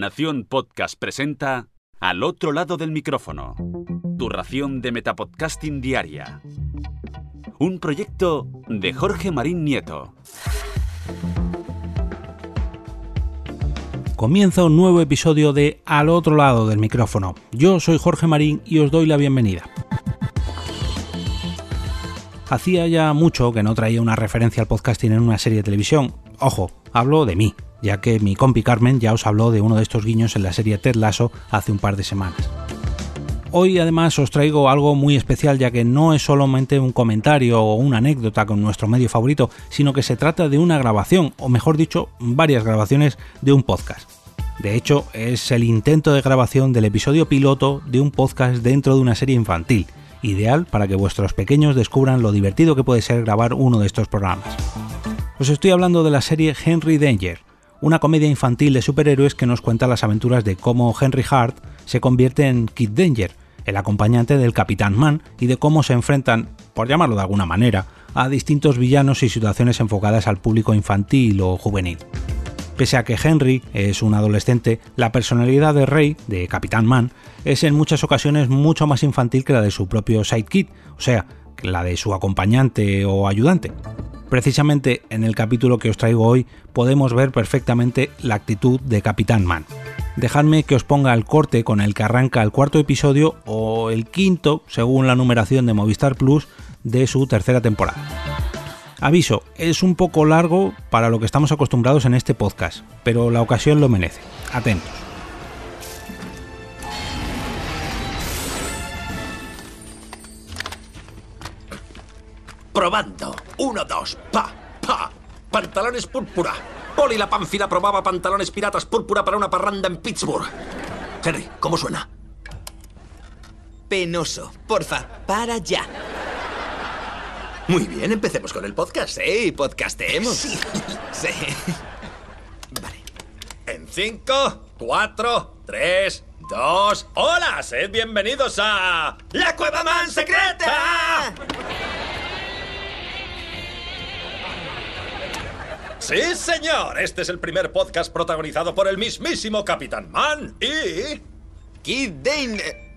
Nación Podcast presenta Al otro lado del micrófono. Tu ración de Metapodcasting Diaria. Un proyecto de Jorge Marín Nieto. Comienza un nuevo episodio de Al otro lado del micrófono. Yo soy Jorge Marín y os doy la bienvenida. Hacía ya mucho que no traía una referencia al podcasting en una serie de televisión. Ojo, hablo de mí, ya que mi compi Carmen ya os habló de uno de estos guiños en la serie Ted Lasso hace un par de semanas. Hoy además os traigo algo muy especial ya que no es solamente un comentario o una anécdota con nuestro medio favorito, sino que se trata de una grabación, o mejor dicho, varias grabaciones de un podcast. De hecho, es el intento de grabación del episodio piloto de un podcast dentro de una serie infantil, ideal para que vuestros pequeños descubran lo divertido que puede ser grabar uno de estos programas. Os estoy hablando de la serie Henry Danger, una comedia infantil de superhéroes que nos cuenta las aventuras de cómo Henry Hart se convierte en Kid Danger, el acompañante del Capitán Man, y de cómo se enfrentan, por llamarlo de alguna manera, a distintos villanos y situaciones enfocadas al público infantil o juvenil. Pese a que Henry es un adolescente, la personalidad de Rey, de Capitán Man, es en muchas ocasiones mucho más infantil que la de su propio sidekick, o sea, la de su acompañante o ayudante. Precisamente en el capítulo que os traigo hoy podemos ver perfectamente la actitud de Capitán Man. Dejadme que os ponga el corte con el que arranca el cuarto episodio o el quinto, según la numeración de Movistar Plus, de su tercera temporada. Aviso, es un poco largo para lo que estamos acostumbrados en este podcast, pero la ocasión lo merece. Atentos. Probando. Uno, dos. Pa, pa. Pantalones púrpura. Poli la Pánfila probaba pantalones piratas púrpura para una parranda en Pittsburgh. Henry, ¿cómo suena? Penoso. Porfa, para ya. Muy bien, empecemos con el podcast. Sí, podcasteemos. Sí. Sí. Vale. En cinco, cuatro, tres, dos. ¡Hola! Sed bienvenidos a. ¡La Cueva Man Secreta! Sí, señor. Este es el primer podcast protagonizado por el mismísimo Capitán Man y. Kid Dane. eh,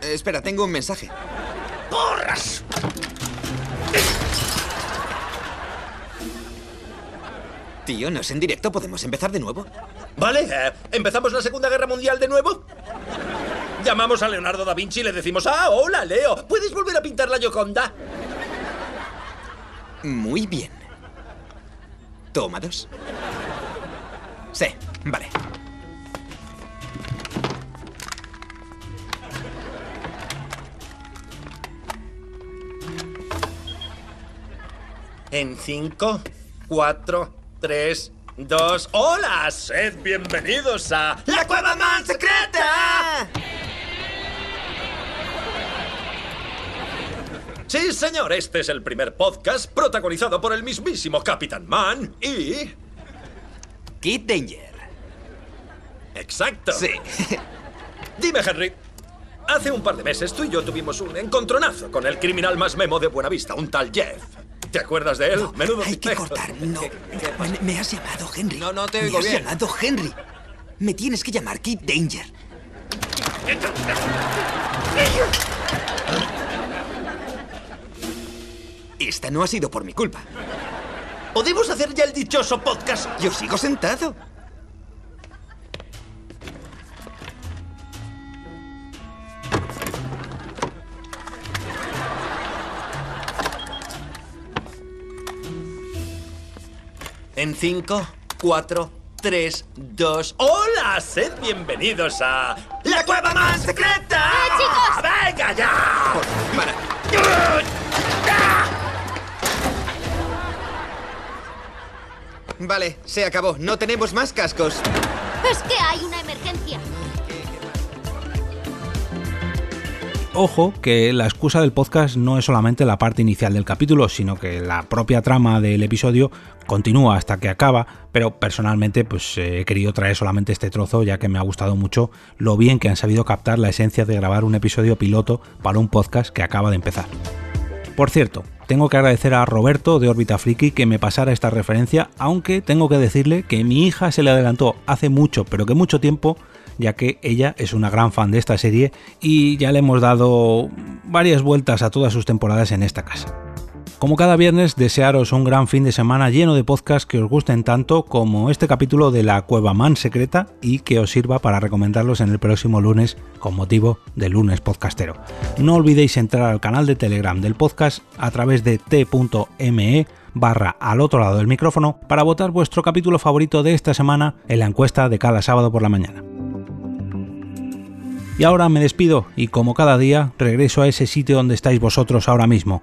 Espera, tengo un mensaje. ¡Porras! Tío, ¿no es en directo? ¿Podemos empezar de nuevo? Vale, eh, ¿empezamos la Segunda Guerra Mundial de nuevo? Llamamos a Leonardo da Vinci y le decimos, ah, hola, Leo, ¿puedes volver a pintar la Gioconda? Muy bien. Toma dos. Sí, vale. En cinco, cuatro, tres, dos... ¡Hola! Sed bienvenidos a... ¡La Cueva Man señor, este es el primer podcast protagonizado por el mismísimo Capitán Man y... Kid Danger. Exacto. Sí. Dime, Henry. Hace un par de meses tú y yo tuvimos un encontronazo con el criminal más memo de Buenavista, un tal Jeff. ¿Te acuerdas de él? Menudo Hay que cortar. No. ¿Qué- qué pasa? Me, me has llamado Henry. No, no te Me oigo has bien. llamado Henry. Me tienes que llamar Kid Danger. Esta no ha sido por mi culpa. ¿Podemos hacer ya el dichoso podcast? Yo sigo sentado. En cinco, cuatro, tres, dos... ¡Hola! Sed bienvenidos a... ¡La Cueva Más Secreta! chicos! ¡Venga ya! Para. Vale, se acabó. No tenemos más cascos. Es que hay una emergencia. Ojo que la excusa del podcast no es solamente la parte inicial del capítulo, sino que la propia trama del episodio continúa hasta que acaba, pero personalmente pues eh, he querido traer solamente este trozo ya que me ha gustado mucho lo bien que han sabido captar la esencia de grabar un episodio piloto para un podcast que acaba de empezar. Por cierto, tengo que agradecer a Roberto de Orbita Friki que me pasara esta referencia, aunque tengo que decirle que mi hija se le adelantó hace mucho, pero que mucho tiempo, ya que ella es una gran fan de esta serie y ya le hemos dado varias vueltas a todas sus temporadas en esta casa. Como cada viernes, desearos un gran fin de semana lleno de podcasts que os gusten tanto como este capítulo de la Cueva Man Secreta y que os sirva para recomendarlos en el próximo lunes con motivo del lunes podcastero. No olvidéis entrar al canal de Telegram del podcast a través de t.me barra al otro lado del micrófono para votar vuestro capítulo favorito de esta semana en la encuesta de cada sábado por la mañana. Y ahora me despido y como cada día regreso a ese sitio donde estáis vosotros ahora mismo,